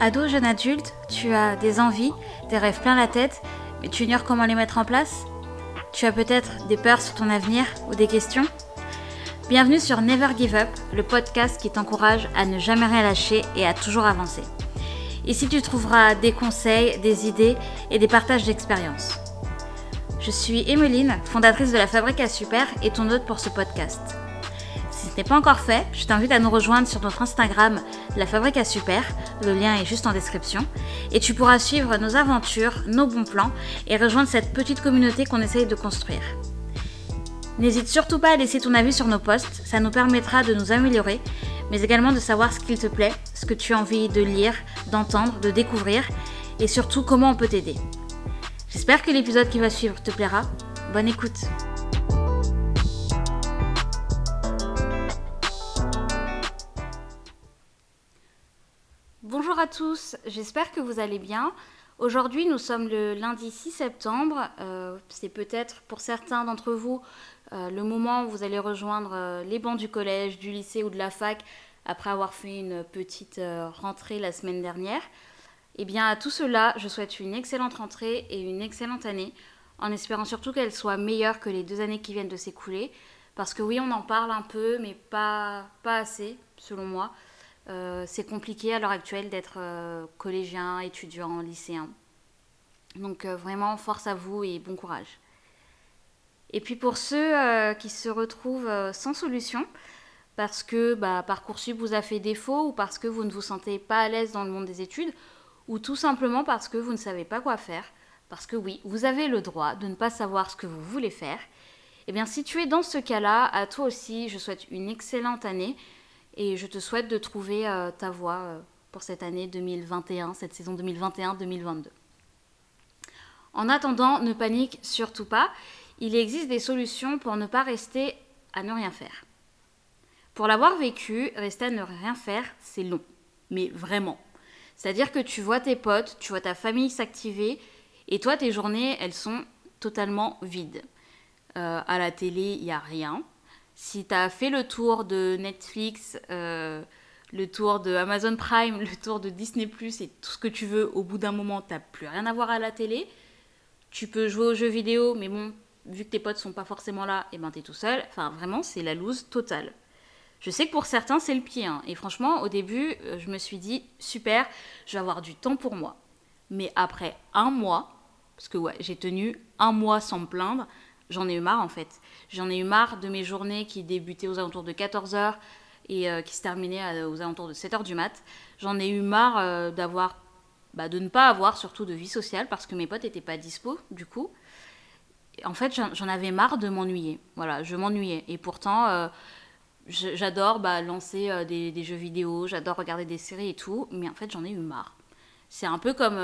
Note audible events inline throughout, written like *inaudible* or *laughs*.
Ado, jeune adulte, tu as des envies, des rêves plein la tête, mais tu ignores comment les mettre en place? Tu as peut-être des peurs sur ton avenir ou des questions? Bienvenue sur Never Give Up, le podcast qui t'encourage à ne jamais rien lâcher et à toujours avancer. Ici, tu trouveras des conseils, des idées et des partages d'expériences. Je suis Emeline, fondatrice de la Fabrique à Super et ton hôte pour ce podcast. N'est pas encore fait, je t'invite à nous rejoindre sur notre Instagram, La Fabrique à Super. Le lien est juste en description. Et tu pourras suivre nos aventures, nos bons plans et rejoindre cette petite communauté qu'on essaye de construire. N'hésite surtout pas à laisser ton avis sur nos posts, ça nous permettra de nous améliorer, mais également de savoir ce qu'il te plaît, ce que tu as envie de lire, d'entendre, de découvrir, et surtout comment on peut t'aider. J'espère que l'épisode qui va suivre te plaira. Bonne écoute tous, j'espère que vous allez bien. Aujourd'hui, nous sommes le lundi 6 septembre. Euh, c'est peut-être pour certains d'entre vous euh, le moment où vous allez rejoindre euh, les bancs du collège, du lycée ou de la fac après avoir fait une petite rentrée la semaine dernière. Eh bien, à tout cela, je souhaite une excellente rentrée et une excellente année, en espérant surtout qu'elle soit meilleure que les deux années qui viennent de s'écouler. Parce que oui, on en parle un peu, mais pas, pas assez, selon moi. Euh, c'est compliqué à l'heure actuelle d'être euh, collégien, étudiant, lycéen. Donc euh, vraiment, force à vous et bon courage. Et puis pour ceux qui se retrouvent sans solution, parce que bah, Parcoursup vous a fait défaut ou parce que vous ne vous sentez pas à l'aise dans le monde des études, ou tout simplement parce que vous ne savez pas quoi faire, parce que oui, vous avez le droit de ne pas savoir ce que vous voulez faire, eh bien si tu es dans ce cas-là, à toi aussi, je souhaite une excellente année et je te souhaite de trouver euh, ta voie euh, pour cette année 2021, cette saison 2021-2022. En attendant, ne panique surtout pas. Il existe des solutions pour ne pas rester à ne rien faire. Pour l'avoir vécu, rester à ne rien faire, c'est long. Mais vraiment. C'est-à-dire que tu vois tes potes, tu vois ta famille s'activer, et toi, tes journées, elles sont totalement vides. Euh, à la télé, il n'y a rien. Si tu as fait le tour de Netflix, euh, le tour de Amazon Prime, *laughs* le tour de Disney ⁇ et tout ce que tu veux, au bout d'un moment, tu plus rien à voir à la télé. Tu peux jouer aux jeux vidéo, mais bon, vu que tes potes sont pas forcément là, et eh ben t'es tout seul. Enfin, vraiment, c'est la loose totale. Je sais que pour certains, c'est le pied. Hein. Et franchement, au début, euh, je me suis dit, super, je vais avoir du temps pour moi. Mais après un mois, parce que ouais, j'ai tenu un mois sans me plaindre, j'en ai eu marre en fait. J'en ai eu marre de mes journées qui débutaient aux alentours de 14h et euh, qui se terminaient aux alentours de 7h du mat. J'en ai eu marre euh, d'avoir, bah, de ne pas avoir surtout de vie sociale parce que mes potes n'étaient pas dispo du coup. En fait, j'en avais marre de m'ennuyer. Voilà, je m'ennuyais. Et pourtant, euh, j'adore bah, lancer des, des, jeux vidéo, j'adore regarder des séries et tout, mais en fait, j'en ai eu marre. C'est un peu comme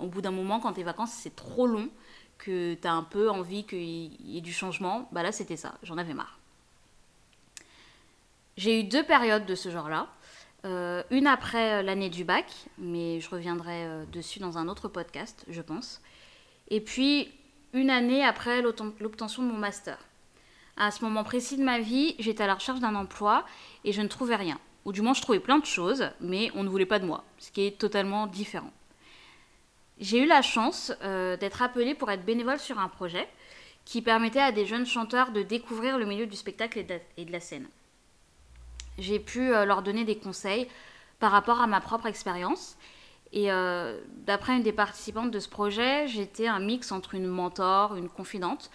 au bout d'un moment, quand tes vacances, c'est trop long que tu as un peu envie qu'il y ait du changement, bah là c'était ça, j'en avais marre. J'ai eu deux périodes de ce genre-là. Euh, une après euh, l'année du bac, mais je reviendrai euh, dessus dans un autre podcast, je pense. Et puis une année après l'obtention de mon master. À ce moment précis de ma vie, j'étais à la recherche d'un emploi et je ne trouvais rien. Ou du moins, je trouvais plein de choses, mais on ne voulait pas de moi, ce qui est totalement différent. J'ai eu la chance euh, d'être appelée pour être bénévole sur un projet qui permettait à des jeunes chanteurs de découvrir le milieu du spectacle et de, la scène. J'ai pu euh, leur donner des conseils par rapport à ma propre expérience. Et euh, d'après une des participantes de ce projet, j'étais un mix entre une mentor, une confidente,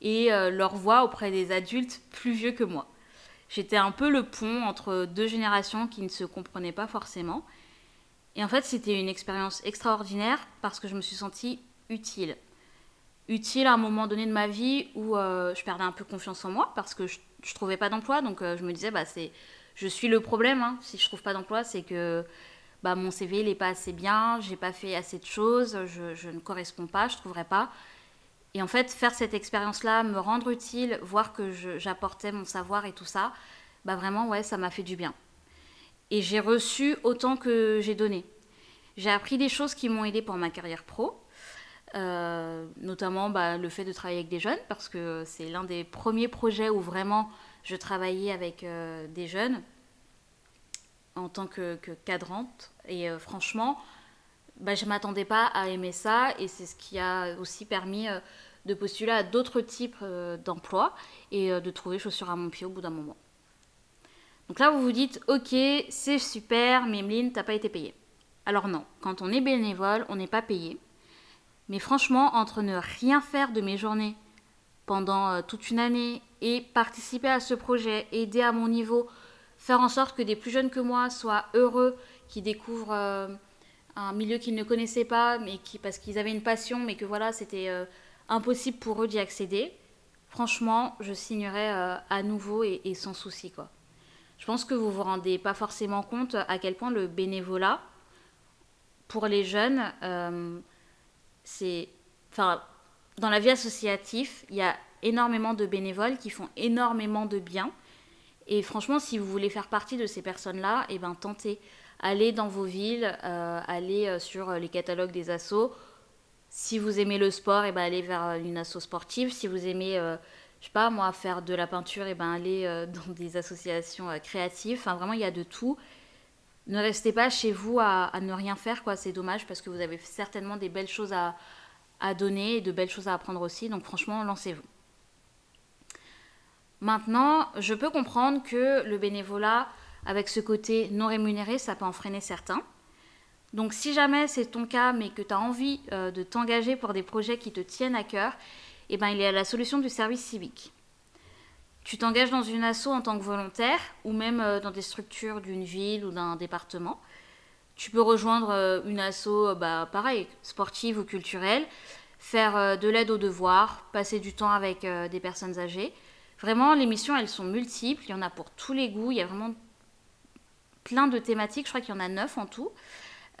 et leur voix auprès des adultes plus vieux que moi. J'étais un peu le pont entre deux générations qui ne se comprenaient pas forcément. Et en fait, c'était une expérience extraordinaire parce que je me suis sentie utile. Utile à un moment donné de ma vie où euh, je perdais un peu confiance en moi parce que je, ne trouvais pas d'emploi. Donc euh, je me disais, bah, je suis le problème. Hein. Si je trouve pas d'emploi, c'est que bah, mon CV n'est pas assez bien, j'ai pas fait assez de choses, je, je ne corresponds pas, je trouverai pas. Et en fait, faire cette expérience-là, me rendre utile, voir que j'apportais mon savoir et tout ça, bah vraiment, ouais, ça m'a fait du bien et j'ai reçu autant que j'ai donné. J'ai appris des choses qui m'ont aidé pour ma carrière pro, euh, notamment bah, le fait de travailler avec des jeunes, parce que c'est l'un des premiers projets où vraiment je travaillais avec euh, des jeunes. en tant que, cadrante. Et franchement, bah, je ne m'attendais pas à aimer ça. Et c'est ce qui a aussi permis de postuler à d'autres types d'emplois et de trouver chaussures à mon pied au bout d'un moment. Donc là, vous vous dites, ok, c'est super, mais Emeline, t'as pas été payée. Alors non, quand on est bénévole, on n'est pas payé. Mais franchement, entre ne rien faire de mes journées pendant euh, toute une année et participer à ce projet, aider à mon niveau, faire en sorte que des plus jeunes que moi soient heureux, qui découvrent euh, un milieu qu'ils ne connaissaient pas, mais qui parce qu'ils avaient une passion, mais que voilà, c'était euh, impossible pour eux d'y accéder. Franchement, je signerais à nouveau et, et, sans souci quoi. Je pense que vous vous rendez pas forcément compte à quel point le bénévolat pour les jeunes c'est. Enfin, dans la vie associative, il y a énormément de bénévoles qui font énormément de bien. Et franchement, si vous voulez faire partie de ces personnes-là, eh ben, tentez. Allez dans vos villes, euh, allez euh, sur les catalogues des assos. Si vous aimez le sport, eh ben, allez vers une asso sportive. Si vous aimez, euh, je sais pas moi, faire de la peinture, eh ben, allez *laughs* dans des associations créatives. Enfin, vraiment, il y a de tout ne restez pas chez vous à, ne rien faire, quoi. C'est dommage parce que vous avez certainement des belles choses à, donner et de belles choses à apprendre aussi. Donc franchement, lancez-vous. Maintenant, je peux comprendre que le bénévolat, avec ce côté non rémunéré, ça peut en freiner certains. Donc si jamais c'est ton cas, mais que tu as envie euh, de t'engager pour des projets qui te tiennent à cœur, eh ben, il y a la solution du service civique. Tu t'engages dans une asso en tant que volontaire ou même euh, dans des structures d'une ville ou d'un département. Tu peux rejoindre euh, une asso, euh, bah, pareil, sportive ou culturelle, faire de l'aide aux devoirs, passer du temps avec des personnes âgées. Vraiment, les missions, elles sont multiples. Il y en a pour tous les goûts. Il y a vraiment plein de thématiques. Je crois qu'il y en a neuf en tout.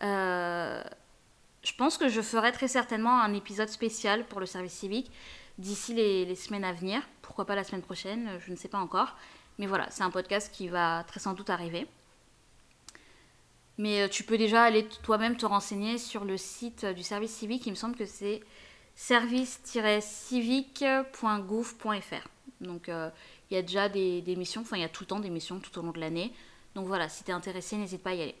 je pense que je ferai très certainement un épisode spécial pour le service civique d'ici les, semaines à venir. Pourquoi pas la semaine prochaine, je ne sais pas encore. Mais voilà, c'est un podcast qui va très sans doute arriver. Mais euh, tu peux déjà aller toi-même te renseigner sur le site du service civique. Il me semble que c'est service-civique.gouv.fr. Donc euh, il y a déjà des, missions, enfin il y a tout le temps des missions tout au long de l'année. Donc voilà, si tu es intéressé, n'hésite pas à y aller.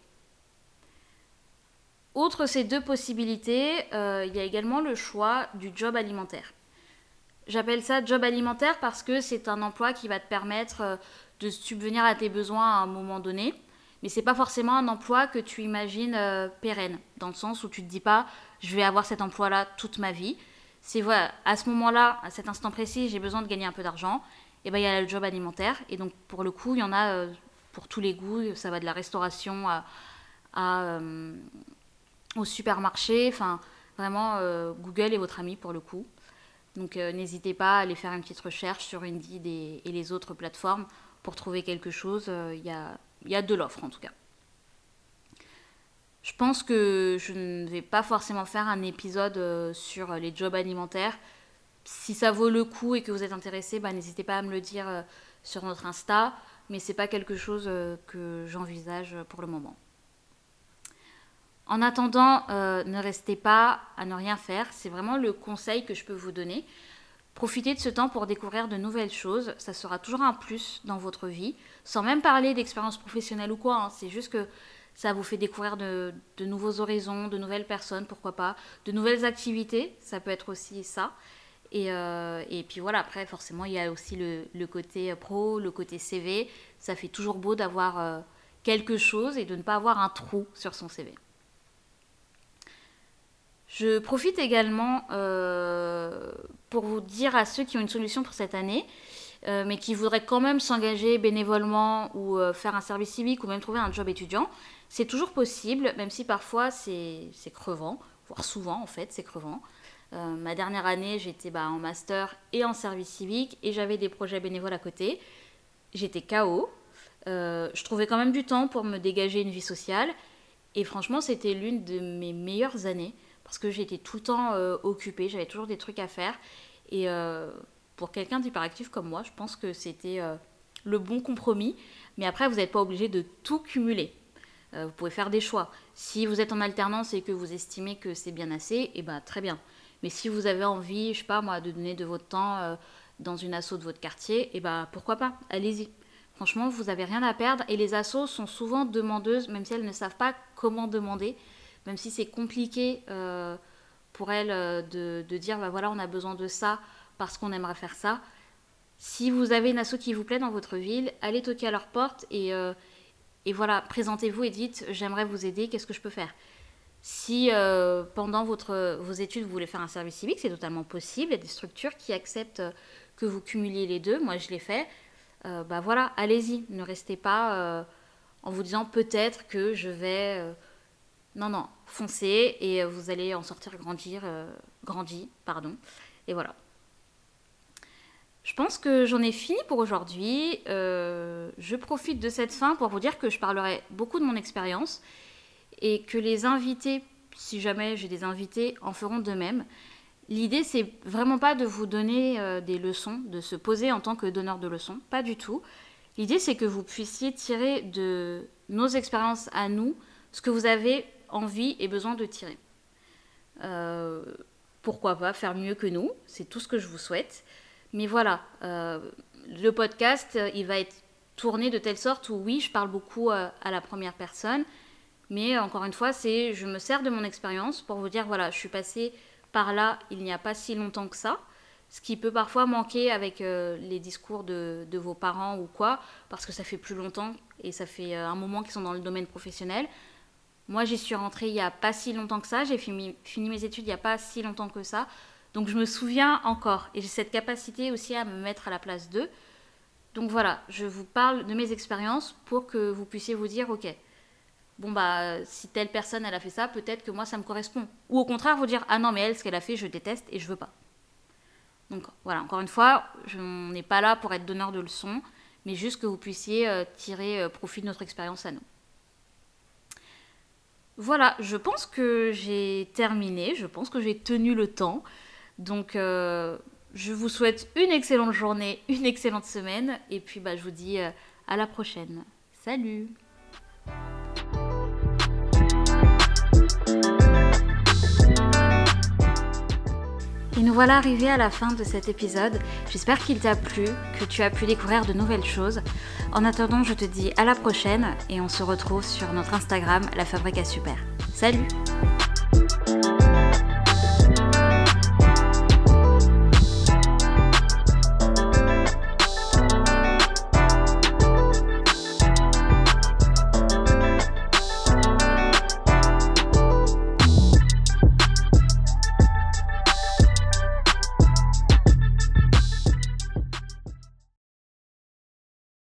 Outre ces deux possibilités, euh, il y a également le choix du job alimentaire. J'appelle ça job alimentaire parce que c'est un emploi qui va te permettre euh, de subvenir à tes besoins à un moment donné. Mais c'est pas forcément un emploi que tu imagines euh, pérenne, dans le sens où tu te dis pas je vais avoir cet emploi-là toute ma vie. C'est voilà, à ce moment-là, à cet instant précis, j'ai besoin de gagner un peu d'argent. Et ben il y a le job alimentaire. Et donc pour le coup, il y en a euh, pour tous les goûts. Ça va de la restauration à, au supermarché. Enfin, vraiment, Google est votre ami pour le coup. Donc euh, n'hésitez pas à aller faire une petite recherche sur Indeed et, les autres plateformes pour trouver quelque chose. Euh, il y, a, de l'offre en tout cas. Je pense que je ne vais pas forcément faire un épisode euh, sur les jobs alimentaires. Si ça vaut le coup et que vous êtes intéressé, bah, n'hésitez pas à me le dire sur notre Insta. Mais c'est pas quelque chose que j'envisage pour le moment. En attendant, euh, ne restez pas à ne rien faire. C'est vraiment le conseil que je peux vous donner. Profitez de ce temps pour découvrir de nouvelles choses. Ça sera toujours un plus dans votre vie. Sans même parler d'expérience professionnelle ou quoi. Hein. C'est juste que ça vous fait découvrir de, nouveaux horizons, de nouvelles personnes, pourquoi pas, de nouvelles activités. Ça peut être aussi ça. Et, euh, puis voilà, après, forcément, il y a aussi le, côté pro, le côté CV. Ça fait toujours beau d'avoir euh, quelque chose et de ne pas avoir un trou sur son CV. Je profite également euh, pour vous dire à ceux qui ont une solution pour cette année, euh, mais qui voudraient quand même s'engager bénévolement ou euh, faire un service civique ou même trouver un job étudiant, c'est toujours possible, même si parfois c'est crevant, voire souvent en fait c'est crevant. ma dernière année, j'étais bah, en master et en service civique et j'avais des projets bénévoles à côté. J'étais KO. je trouvais quand même du temps pour me dégager une vie sociale. Et franchement, c'était l'une de mes meilleures années parce que j'étais tout le temps euh, occupée, j'avais toujours des trucs à faire. Et euh, pour quelqu'un d'hyperactif comme moi, je pense que c'était euh, le bon compromis. Mais après, vous n'êtes pas obligé de tout cumuler. vous pouvez faire des choix. Si vous êtes en alternance et que vous estimez que c'est bien assez, eh ben très bien. Mais si vous avez envie, je sais pas moi, de donner de votre temps dans une asso de votre quartier, eh ben pourquoi pas, allez-y. Franchement, vous n'avez rien à perdre. Et les assos sont souvent demandeuses, même si elles ne savent pas comment demander, même si c'est compliqué euh, pour elles euh, de, dire bah voilà, on a besoin de ça parce qu'on aimerait faire ça. Si vous avez une asso qui vous plaît dans votre ville, allez toquer à leur porte et, euh, voilà, présentez-vous et dites j'aimerais vous aider, qu'est-ce que je peux faire? Si pendant vos études vous voulez faire un service civique, c'est totalement possible. Il y a des structures qui acceptent que vous cumuliez les deux. Moi, je l'ai fait. Bah voilà, allez-y, ne restez pas en vous disant peut-être que je vais... Euh, non, non, foncez et vous allez en sortir grandir, grandi, pardon. Et voilà. Je pense que j'en ai fini pour aujourd'hui. je profite de cette fin pour vous dire que je parlerai beaucoup de mon expérience et que les invités, si jamais j'ai des invités, en feront de même. L'idée, c'est vraiment pas de vous donner euh, des leçons, de se poser en tant que donneur de leçons, pas du tout. L'idée, c'est que vous puissiez tirer de nos expériences à nous ce que vous avez envie et besoin de tirer. Euh, pourquoi pas faire mieux que nous, c'est tout ce que je vous souhaite. Mais voilà, euh, le podcast, il va être tourné de telle sorte où oui, je parle beaucoup à la première personne, mais encore une fois, c'est je me sers de mon expérience pour vous dire voilà, je suis passée par là il n'y a pas si longtemps que ça, ce qui peut parfois manquer avec euh, les discours de, vos parents ou quoi, parce que ça fait plus longtemps et ça fait euh, un moment qu'ils sont dans le domaine professionnel. Moi, j'y suis rentrée il n'y a pas si longtemps que ça, j'ai fini, mes études il n'y a pas si longtemps que ça, donc je me souviens encore et j'ai cette capacité aussi à me mettre à la place d'eux. Donc voilà, je vous parle de mes expériences pour que vous puissiez vous dire, ok, bon bah si telle personne elle a fait ça, peut-être que moi ça me correspond. Ou au contraire vous dire ah non mais elle ce qu'elle a fait je déteste et je veux pas. Donc voilà, encore une fois, je n'ai pas là pour être donneur de leçons, mais juste que vous puissiez euh, tirer euh, profit de notre expérience à nous. Voilà, je pense que j'ai terminé, je pense que j'ai tenu le temps. Donc euh, je vous souhaite une excellente journée, *laughs* une excellente semaine, et puis bah, je vous dis à la prochaine. Salut Et nous voilà arrivés à la fin de cet épisode. J'espère qu'il t'a plu, que tu as pu découvrir de nouvelles choses. En attendant, je te dis à la prochaine et on se retrouve sur notre Instagram, La Fabrique à Super. Salut